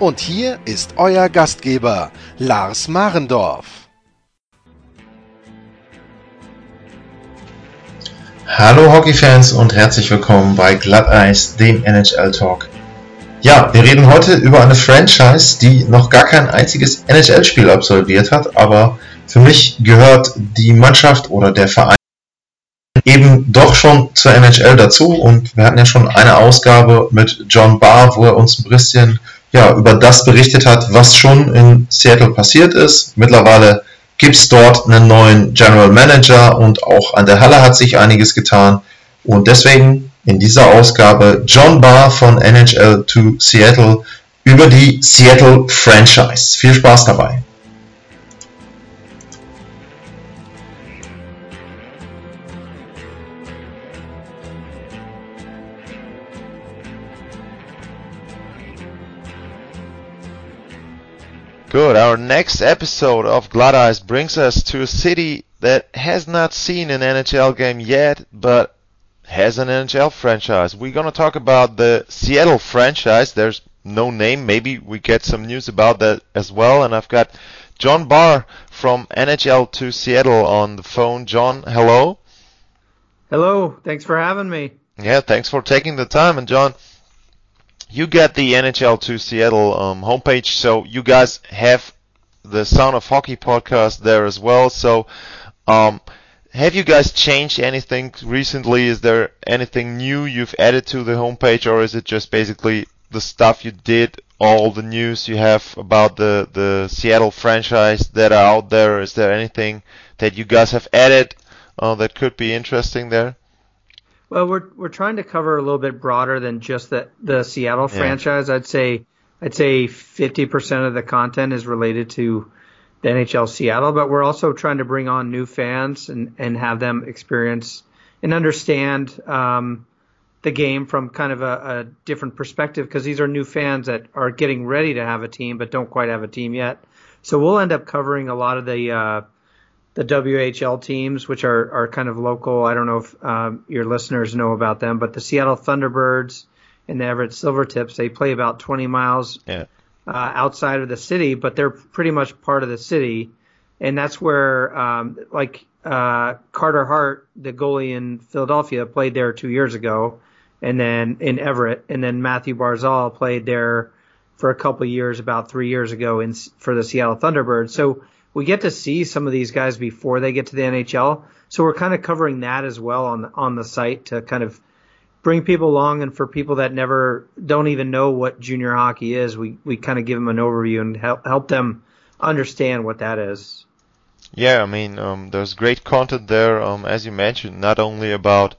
Und hier ist euer Gastgeber, Lars Marendorf. Hallo Hockeyfans und herzlich willkommen bei Glatteis, dem NHL Talk. Ja, wir reden heute über eine Franchise, die noch gar kein einziges NHL-Spiel absolviert hat, aber für mich gehört die Mannschaft oder der Verein eben doch schon zur NHL dazu und wir hatten ja schon eine Ausgabe mit John Barr, wo er uns ein bisschen ja, über das berichtet hat, was schon in Seattle passiert ist. Mittlerweile gibt es dort einen neuen General Manager und auch an der Halle hat sich einiges getan. Und deswegen in dieser Ausgabe John Barr von NHL to Seattle über die Seattle Franchise. Viel Spaß dabei. Good. Our next episode of Glatteis brings us to a city that has not seen an NHL game yet, but has an NHL franchise. We're going to talk about the Seattle franchise. There's no name. Maybe we get some news about that as well. And I've got John Barr from NHL to Seattle on the phone. John, hello. Hello. Thanks for having me. Yeah, thanks for taking the time. And John, you get the NHL to Seattle um, homepage, so you guys have the Sound of Hockey podcast there as well. So, um, have you guys changed anything recently? Is there anything new you've added to the homepage, or is it just basically the stuff you did, all the news you have about the the Seattle franchise that are out there? Is there anything that you guys have added uh, that could be interesting there? Well, we're we're trying to cover a little bit broader than just the the Seattle Yeah. franchise. I'd say I'd say 50% of the content is related to the NHL Seattle, but we're also trying to bring on new fans and and have them experience and understand um, the game from kind of a, a different perspective because these are new fans that are getting ready to have a team but don't quite have a team yet. So we'll end up covering a lot of the uh, the WHL teams, which are, are kind of local. I don't know if um, your listeners know about them, but the Seattle Thunderbirds and the Everett Silvertips, they play about 20 miles Yeah. uh, outside of the city, but they're pretty much part of the city. And that's where, um, like, uh, Carter Hart, the goalie in Philadelphia, played there two years ago, and then in Everett, and then Mathew Barzal played there for a couple of years, about three years ago, in for the Seattle Thunderbirds. So we get to see some of these guys before they get to the NHL. So we're kind of covering that as well on the, on the site to kind of bring people along, and for people that never don't even know what junior hockey is, we we kind of give them an overview and help help them understand what that is. Yeah, I mean, um, there's great content there, um, as you mentioned, not only about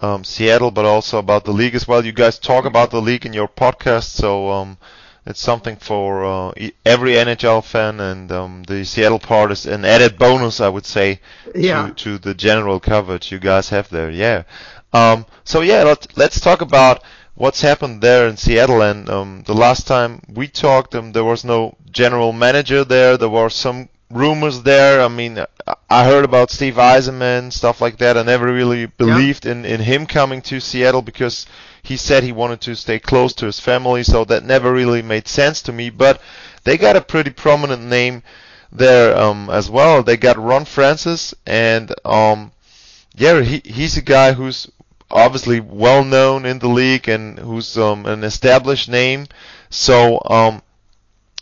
um, Seattle, but also about the league as well. You guys talk about the league in your podcast, so um, it's something for uh, e- every NHL fan, and um, the Seattle part is an added bonus, I would say, Yeah. to, to the general coverage you guys have there. Yeah. Um, so yeah, let, let's talk about what's happened there in Seattle. And um, the last time we talked, um, there was no general manager there. There were some rumors there. I mean, I- I heard about Steve Yzerman, stuff like that. I never really believed in, in him coming to Seattle because he said he wanted to stay close to his family, so that never really made sense to me. But they got a pretty prominent name there um, as well. They got Ron Francis, and um, yeah, he he's a guy who's obviously well known in the league and who's um, an established name. So um,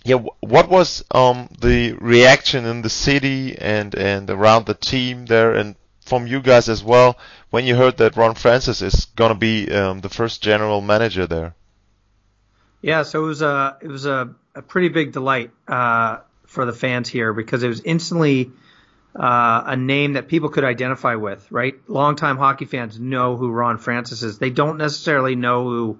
yeah, wh- what was um, the reaction in the city and and around the team there, and from you guys as well when you heard that Ron Francis is gonna be um, the first general manager there? Yeah, so it was a it was a, a pretty big delight uh, for the fans here because it was instantly uh, a name that people could identify with. Right, longtime hockey fans know who Ron Francis is. They don't necessarily know who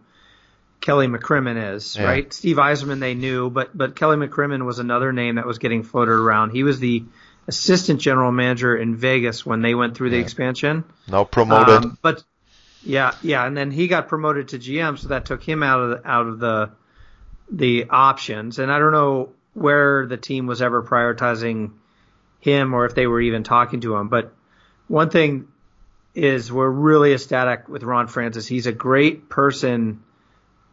Kelly McCrimmon is, Yeah. right? Steve Yzerman they knew, but but Kelly McCrimmon was another name that was getting floated around. He was the assistant general manager in Vegas when they went through the expansion. Now promoted. Um, but yeah, yeah, and then he got promoted to GM, so that took him out of the, out of the the options. And I don't know where the team was ever prioritizing him or if they were even talking to him. But one thing is we're really ecstatic with Ron Francis. He's a great person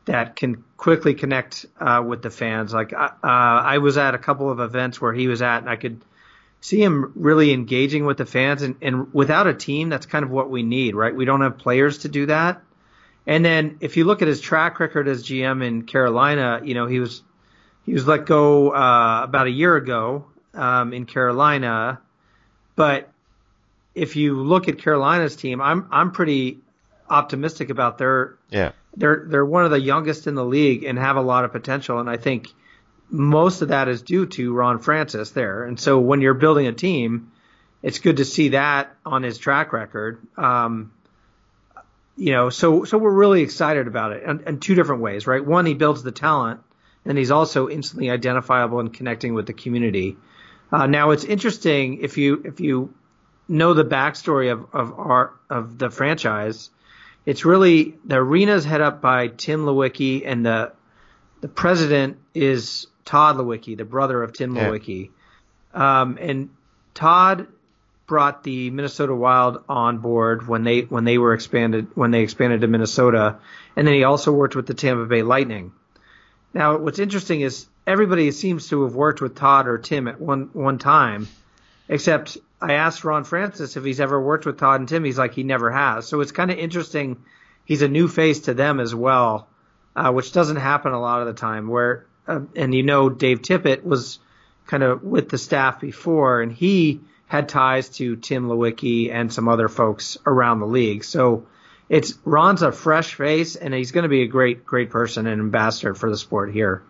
that can quickly connect uh, with the fans. Like uh, I was at a couple of events where he was at, and I could see him really engaging with the fans. And, and without a team, that's kind of what we need, right? We don't have players to do that. And then if you look at his track record as GM in Carolina, you know he was he was let go uh, about a year ago um, in Carolina, but if you look at Carolina's team, I'm I'm pretty optimistic about their yeah. they're they're one of the youngest in the league and have a lot of potential and I think most of that is due to Ron Francis there. And so when you're building a team, it's good to see that on his track record. Um, you know, so so we're really excited about it in, in two different ways, right? One, he builds the talent, and he's also instantly identifiable and connecting with the community. Uh, now, it's interesting if you if you know the backstory of of our of the franchise. It's really the arena's head up by Tim Leiweke, and the the president is Tod Leiweke, the brother of Tim Yeah. Leiweke. Um, and Tod brought the Minnesota Wild on board when they when they were expanded when they expanded to Minnesota, and then he also worked with the Tampa Bay Lightning. Now, what's interesting is everybody seems to have worked with Tod or Tim at one one time, except I asked Ron Francis if he's ever worked with Tod and Tim. He's like he never has. So it's kind of interesting. He's a new face to them as well, uh, which doesn't happen a lot of the time. Where uh, and you know Dave Tippett was kind of with the staff before, and he had ties to Tim Leiweke and some other folks around the league. So it's Ron's a fresh face, and he's going to be a great, great person and ambassador for the sport here.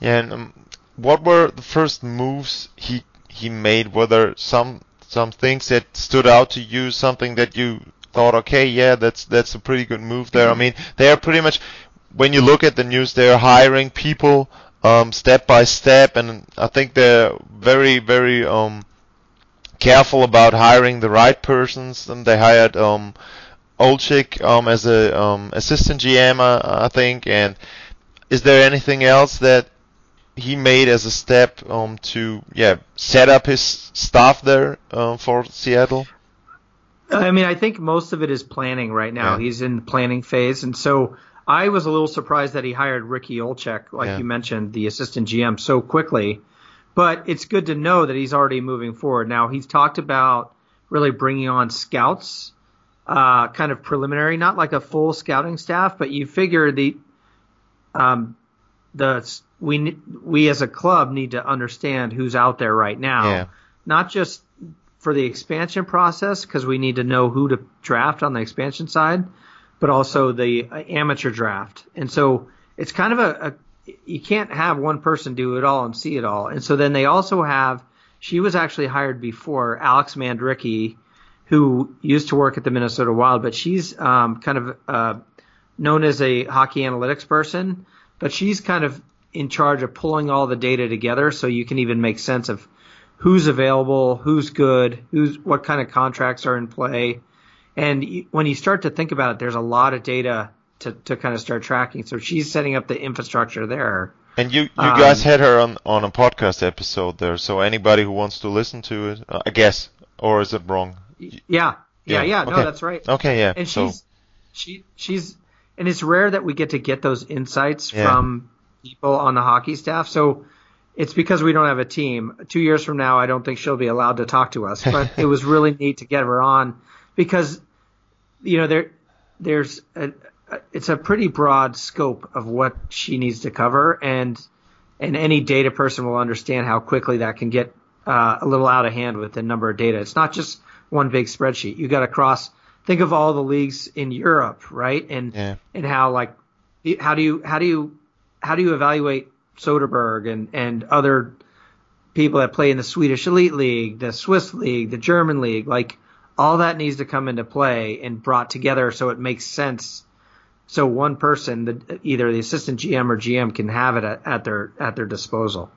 Yeah, and um, what were the first moves he he made? Were there some some things that stood out to you? Something that you thought, okay, yeah, that's that's a pretty good move there. I mean, they are pretty much when you look at the news, they are hiring people um, step by step, and I think they're very very um, careful about hiring the right persons. And they hired um, Olczyk um, as a um, assistant GM, I, I think. And is there anything else that he made as a step um, to yeah set up his staff there um, for Seattle? I mean, I think most of it is planning right now. Yeah. He's in the planning phase, and so I was a little surprised that he hired Ricky Olczyk, like Yeah. you mentioned, the assistant GM, so quickly. But it's good to know that he's already moving forward. Now he's talked about really bringing on scouts, uh, kind of preliminary, not like a full scouting staff, but you figure the um, the we we as a club need to understand who's out there right now, Yeah. not just for the expansion process because we need to know who to draft on the expansion side, but also the uh, amateur draft. And so it's kind of a, a you can't have one person do it all and see it all. And so then they also have she was actually hired before Alex Mandrycky, who used to work at the Minnesota Wild, but she's um, kind of uh, known as a hockey analytics person, but she's kind of in charge of pulling all the data together so you can even make sense of who's available, who's good, who's what kind of contracts are in play. And when you start to think about it, there's a lot of data to, to kind of start tracking. So she's setting up the infrastructure there. And you you Um, guys had her on on a podcast episode there, so anybody who wants to listen to it, uh, I guess, or is it wrong? Yeah, yeah, Yeah, yeah. No, that's right. Okay, yeah. and so she's she she's and it's rare that we get to get those insights Yeah. from people on the hockey staff. So it's because we don't have a team. Two years from now, I don't think she'll be allowed to talk to us. But it was really neat to get her on because you know there there's a, it's a pretty broad scope of what she needs to cover and and any data person will understand how quickly that can get uh, a little out of hand with the number of data. It's not just one big spreadsheet. You got to cross. Think of all the leagues in Europe, right? And Yeah. and how like how do you how do you how do you evaluate Soderberg and and other people that play in the Swedish Elite League, the Swiss League, the German League, like all that needs to come into play and brought together so it makes sense so one person, the, either the assistant GM or GM, can have it at, at their at their disposal.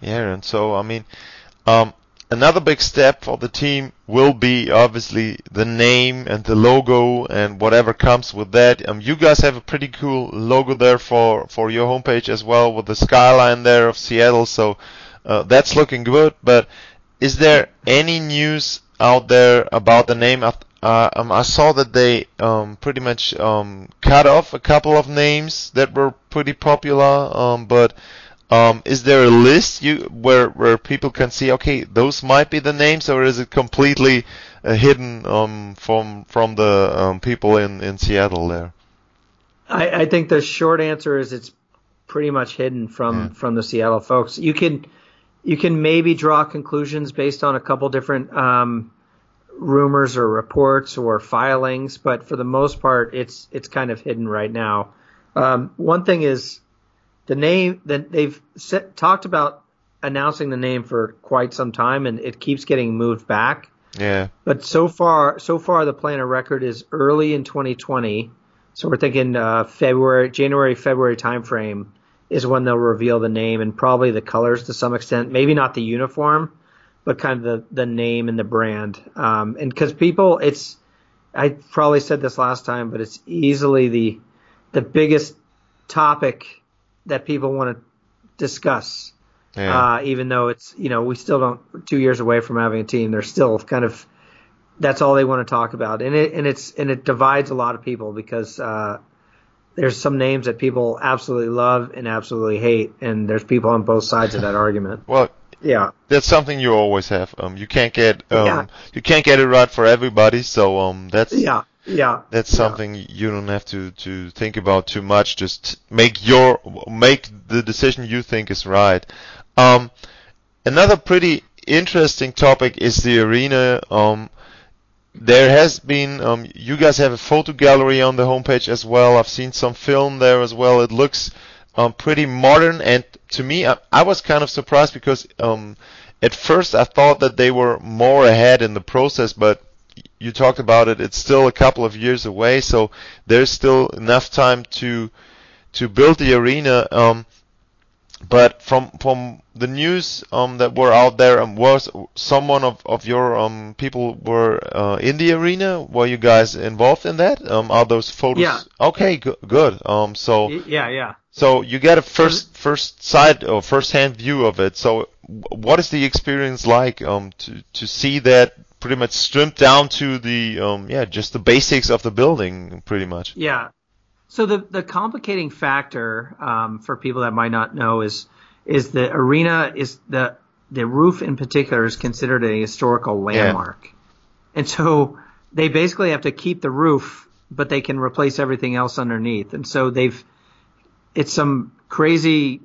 Yeah, and so I mean, um, another big step for the team will be obviously the name and the logo and whatever comes with that. Um, you guys have a pretty cool logo there for for your homepage as well with the skyline there of Seattle, so uh, that's looking good. But is there any news out there about the name? Uh, um, I saw that they um, pretty much um, cut off a couple of names that were pretty popular, um, but um, is there a list you where where people can see okay those might be the names or is it completely uh, hidden um, from from the um, people in, in Seattle there? I, I think the short answer is it's pretty much hidden from Yeah. from the Seattle folks. You can you can maybe draw conclusions based on a couple different um, rumors or reports or filings, but for the most part, it's it's kind of hidden right now. Um, one thing is the name that they've set, talked about announcing the name for quite some time, and it keeps getting moved back. Yeah, But so far, so far the plan of record is early in 2020. So we're thinking uh, February, January, February timeframe is when they'll reveal the name and probably the colors to some extent. Maybe not the uniform, but kind of the the name and the brand. Um, and because people, it's I probably said this last time, but it's easily the the biggest topic that people want to discuss yeah, uh, even though it's you know we still don't two years away from having a team. They're still kind of that's all they want to talk about, and it and it's and it divides a lot of people because uh, there's some names that people absolutely love and absolutely hate, and there's people on both sides of that argument. well. Yeah, That's something you always have. Um, you can't get um, Yeah. you can't get it right for everybody. So um, that's yeah, yeah. That's Yeah. something you don't have to, to think about too much. Just make your make the decision you think is right. Um, another pretty interesting topic is the arena. Um, there has been um, you guys have a photo gallery on the homepage as well. I've seen some film there as well. It looks um, pretty modern, and to me, I, I was kind of surprised because um, at first I thought that they were more ahead in the process, but you talked about it. It's still a couple of years away, so there's still enough time to to build the arena. Um, but from from the news um, that were out there, um, was someone of, of your um, people were uh, in the arena? Were you guys involved in that? Um, are those photos? Yeah. Okay, good. good. Um, so yeah, yeah. So you get a first first side or first hand view of it. So what is the experience like um, to to see that pretty much stripped down to the um, yeah just the basics of the building pretty much. Yeah. So the the complicating factor um, for people that might not know is is the arena is the the roof in particular is considered a historical landmark, and so they basically have to keep the roof, but they can replace everything else underneath. And so they've it's some crazy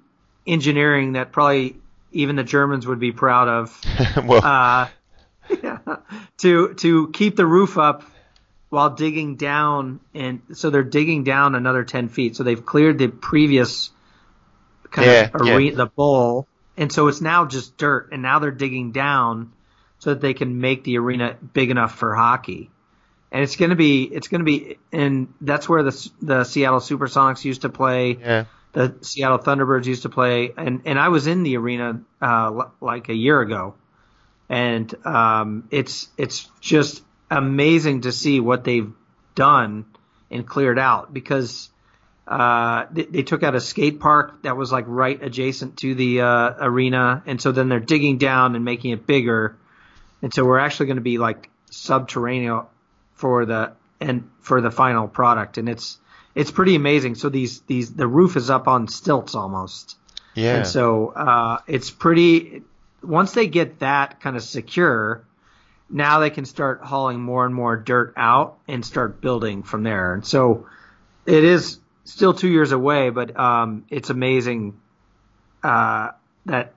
engineering that probably even the Germans would be proud of well, uh, yeah, to to keep the roof up while digging down, and so they're digging down another ten feet. So they've cleared the previous kind Yeah, of yeah. arena, the bowl, and so it's now just dirt. And now they're digging down so that they can make the arena big enough for hockey. And it's gonna be, it's gonna be, and that's where the the Seattle SuperSonics used to play. Yeah, the Seattle Thunderbirds used to play, and and I was in the arena uh, l- like a year ago, and um, it's it's just amazing to see what they've done and cleared out because uh, they, they took out a skate park that was like right adjacent to the uh, arena, and so then they're digging down and making it bigger, and so we're actually going to be like subterranean for the and for the final product, and it's it's pretty amazing. So these these the roof is up on stilts almost, yeah. and so uh, it's pretty. Once they get that kind of secure, now they can start hauling more and more dirt out and start building from there. And so it is still two years away, but um, it's amazing uh, that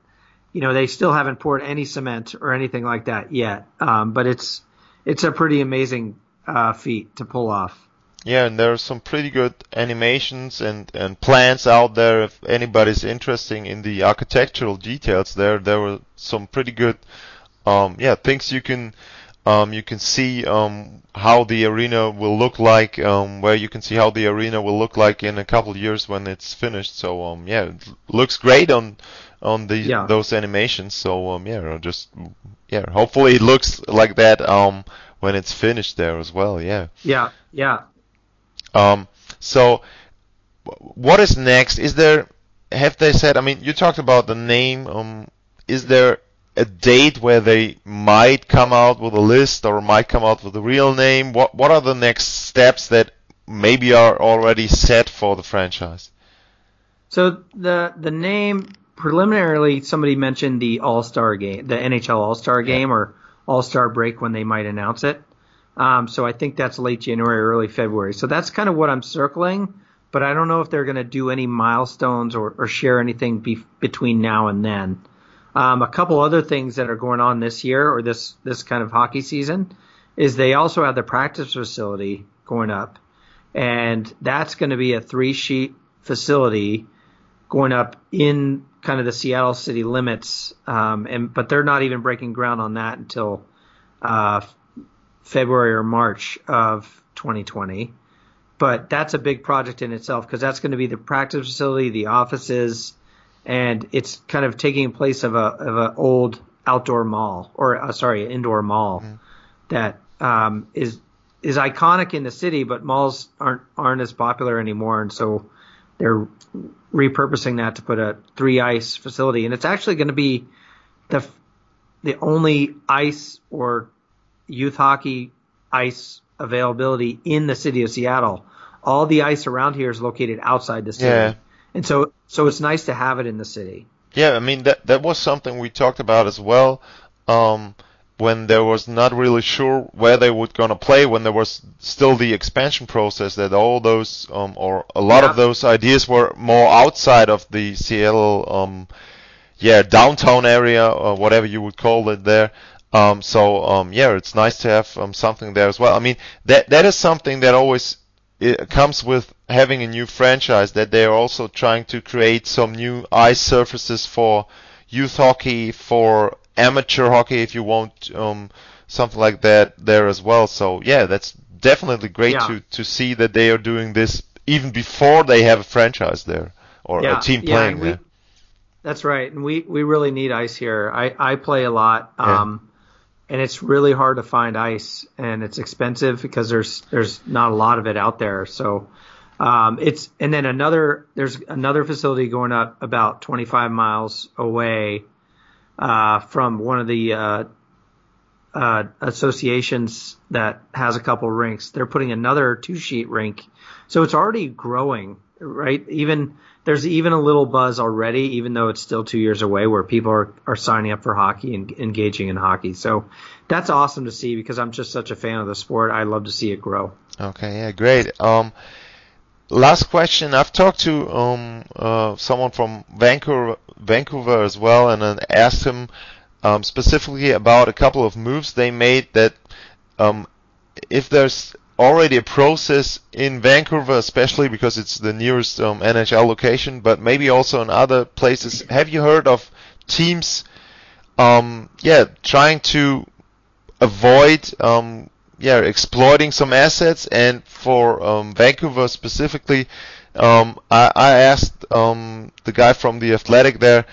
you know they still haven't poured any cement or anything like that yet. Um, but it's it's a pretty amazing uh, feat to pull off. Yeah, and there are some pretty good animations and, and plans out there. If anybody's interested in the architectural details, there there were some pretty good, um, yeah, things you can Um, you can see um, how the arena will look like, um, where you can see how the arena will look like in a couple of years when it's finished. So um, yeah, it looks great on on the Yeah. those animations. So um, yeah, just yeah, hopefully it looks like that um, when it's finished there as well. Yeah. Yeah, yeah. Um, so, what is next? Is there, have they said, I mean, you talked about the name, um, is there a date where they might come out with a list or might come out with a real name? What, what are the next steps that maybe are already set for the franchise? So the the name preliminarily somebody mentioned the All Star game, the NHL All Star game or All Star break when they might announce it. Um, so I think that's late January, early February. So that's kind of what I'm circling, but I don't know if they're going to do any milestones or, or share anything be, between now and then. Um, a couple other things that are going on this year or this this kind of hockey season is they also have the practice facility going up, and that's going to be a three sheet facility going up in kind of the Seattle city limits, um, and but they're not even breaking ground on that until uh, February or March of 2020. But that's a big project in itself because that's going to be the practice facility, the offices, and it's kind of taking place of a of an old outdoor mall or uh, sorry indoor mall that um, is is iconic in the city, but malls aren't aren't as popular anymore, and so they're repurposing that to put a three ice facility, and it's actually going to be the the only ice or youth hockey ice availability in the city of Seattle. All the ice around here is located outside the city, Yeah. and so so it's nice to have it in the city. Yeah, I mean that that was something we talked about as well. Um, when there was not really sure where they would gonna play, when there was still the expansion process, that all those um, or a lot Yeah. of those ideas were more outside of the Seattle, um, yeah, downtown area or whatever you would call it there. Um, so um, yeah, it's nice to have um, something there as well. I mean that that is something that always comes with having a new franchise that they are also trying to create some new ice surfaces for youth hockey, for amateur hockey, if you want um, something like that there as well. So yeah, that's definitely great Yeah. to to see that they are doing this even before they have a franchise there or Yeah, a team playing and we- there. That's right, and we we really need ice here. I I play a lot, Yeah. um, and it's really hard to find ice, and it's expensive because there's there's not a lot of it out there. So um, it's and then another there's another facility going up about 25 miles away uh, from one of the uh, uh, associations that has a couple rinks. They're putting another two sheet rink, so it's already growing, right? Even there's even a little buzz already, even though it's still two years away, where people are, are signing up for hockey and engaging in hockey. So that's awesome to see because I'm just such a fan of the sport. I love to see it grow. Okay, yeah, great. Um, last question. I've talked to um, uh, someone from Vancouver, Vancouver as well, and then asked him um, specifically about a couple of moves they made. That um, if there's already a process in Vancouver, especially because it's the nearest um, NHL location, but maybe also in other places. Have you heard of teams? Um, yeah, trying to avoid um, yeah exploiting some assets and for um, Vancouver specifically um, I, I asked um, the guy from the athletic there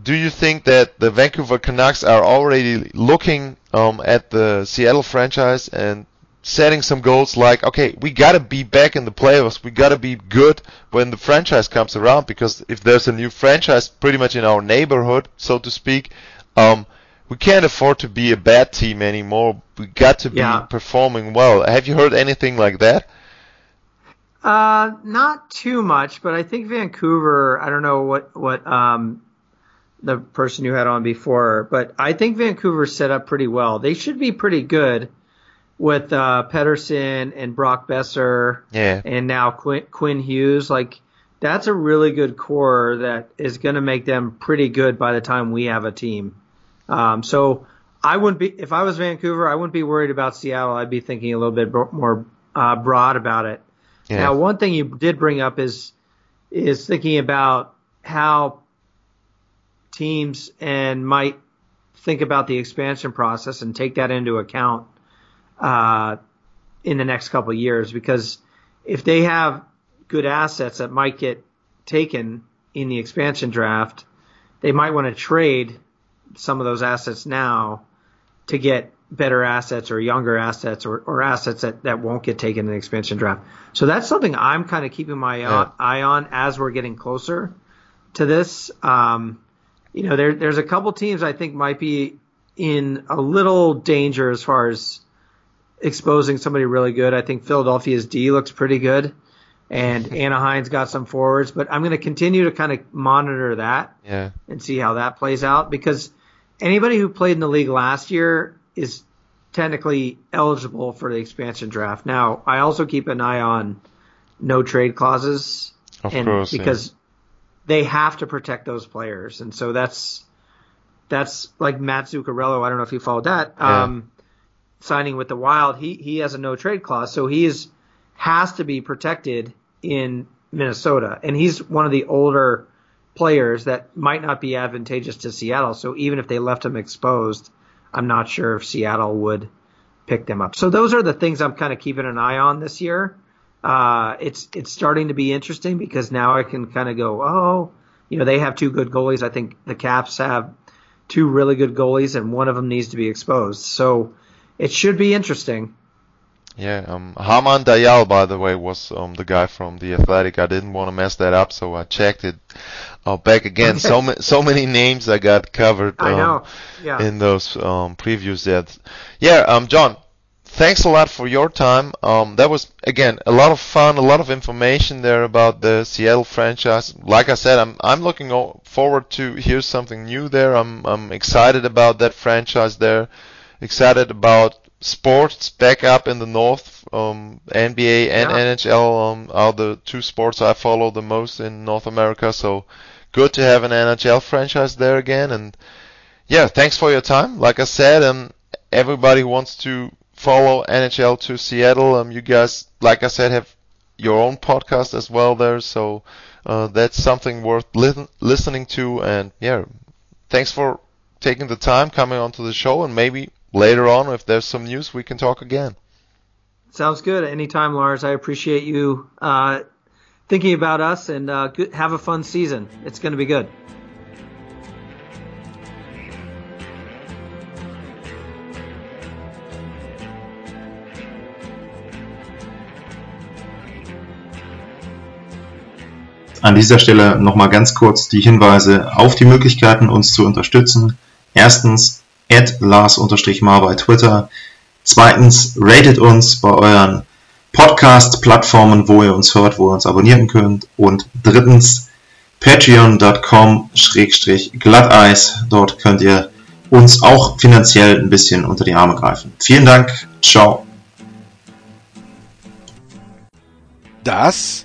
do you think that the Vancouver Canucks are already looking um, at the Seattle franchise and setting some goals like okay we got to be back in the playoffs we got to be good when the franchise comes around because if there's a new franchise pretty much in our neighborhood so to speak um, we can't afford to be a bad team anymore. We got to be Yeah. performing well. Have you heard anything like that? Uh, not too much, but I think Vancouver. I don't know what what um the person you had on before, but I think Vancouver set up pretty well. They should be pretty good with uh, Pettersson and Brock Boeser Yeah. and now Quinn, Quinn Hughes. Like that's a really good core that is going to make them pretty good by the time we have a team. Um, so I wouldn't be if I was Vancouver, I wouldn't be worried about Seattle. I'd be thinking a little bit more uh, broad about it. Yeah. Now, one thing you did bring up is is thinking about how teams and might think about the expansion process and take that into account uh, in the next couple of years because if they have good assets that might get taken in the expansion draft, they might want to trade some of those assets now to get better assets or younger assets or, or assets that, that won't get taken in the expansion draft. So that's something I'm kind of keeping my yeah. eye on as we're getting closer to this. Um, you know, there, there's a couple teams I think might be in a little danger as far as exposing somebody really good. I think Philadelphia's D looks pretty good, and Anaheim's got some forwards. But I'm going to continue to kind of monitor that yeah. and see how that plays out because anybody who played in the league last year is technically eligible for the expansion draft. Now, I also keep an eye on no trade clauses, of and course, because yeah. they have to protect those players, and so that's that's like Matt Zuccarello. I don't know if you followed that. Yeah. Um, signing with the Wild, he he has a no trade clause, so he has to be protected in Minnesota, and he's one of the older players that might not be advantageous to Seattle. So even if they left him exposed, I'm not sure if Seattle would pick them up. So those are the things I'm kind of keeping an eye on this year. Uh, it's it's starting to be interesting because now I can kind of go, oh, you know, they have two good goalies. I think the Caps have two really good goalies, and one of them needs to be exposed. So it should be interesting. Yeah, um, Harman Dayal, by the way, was um, the guy from the Athletic. I didn't want to mess that up, so I checked it uh, back again. so ma- so many names I got covered. Um, I know. Yeah. In those um, previews, That, Yeah, um, John, thanks a lot for your time. Um, that was again a lot of fun, a lot of information there about the Seattle franchise. Like I said, I'm I'm looking forward to hear something new there. I'm I'm excited about that franchise there excited about sports back up in the north. Um, NBA and yeah. NHL um, are the two sports I follow the most in North America. So good to have an NHL franchise there again. And yeah, thanks for your time. Like I said, um, everybody wants to follow NHL to Seattle. Um, you guys, like I said, have your own podcast as well there. So uh, that's something worth li- listening to. And yeah, thanks for taking the time coming onto the show and maybe later on, if there's some news, we can talk again. Sounds good. Anytime, Lars. I appreciate you uh, thinking about us and uh, good, have a fun season. It's going to be good. An dieser Stelle nochmal ganz kurz die Hinweise auf die Möglichkeiten, uns zu unterstützen. Erstens at Lars-Mar bei Twitter. Zweitens, ratet uns bei euren Podcast-Plattformen, wo ihr uns hört, wo ihr uns abonnieren könnt. Und drittens, patreon.com-glatteis. Dort könnt ihr uns auch finanziell ein bisschen unter die Arme greifen. Vielen Dank. Ciao. Das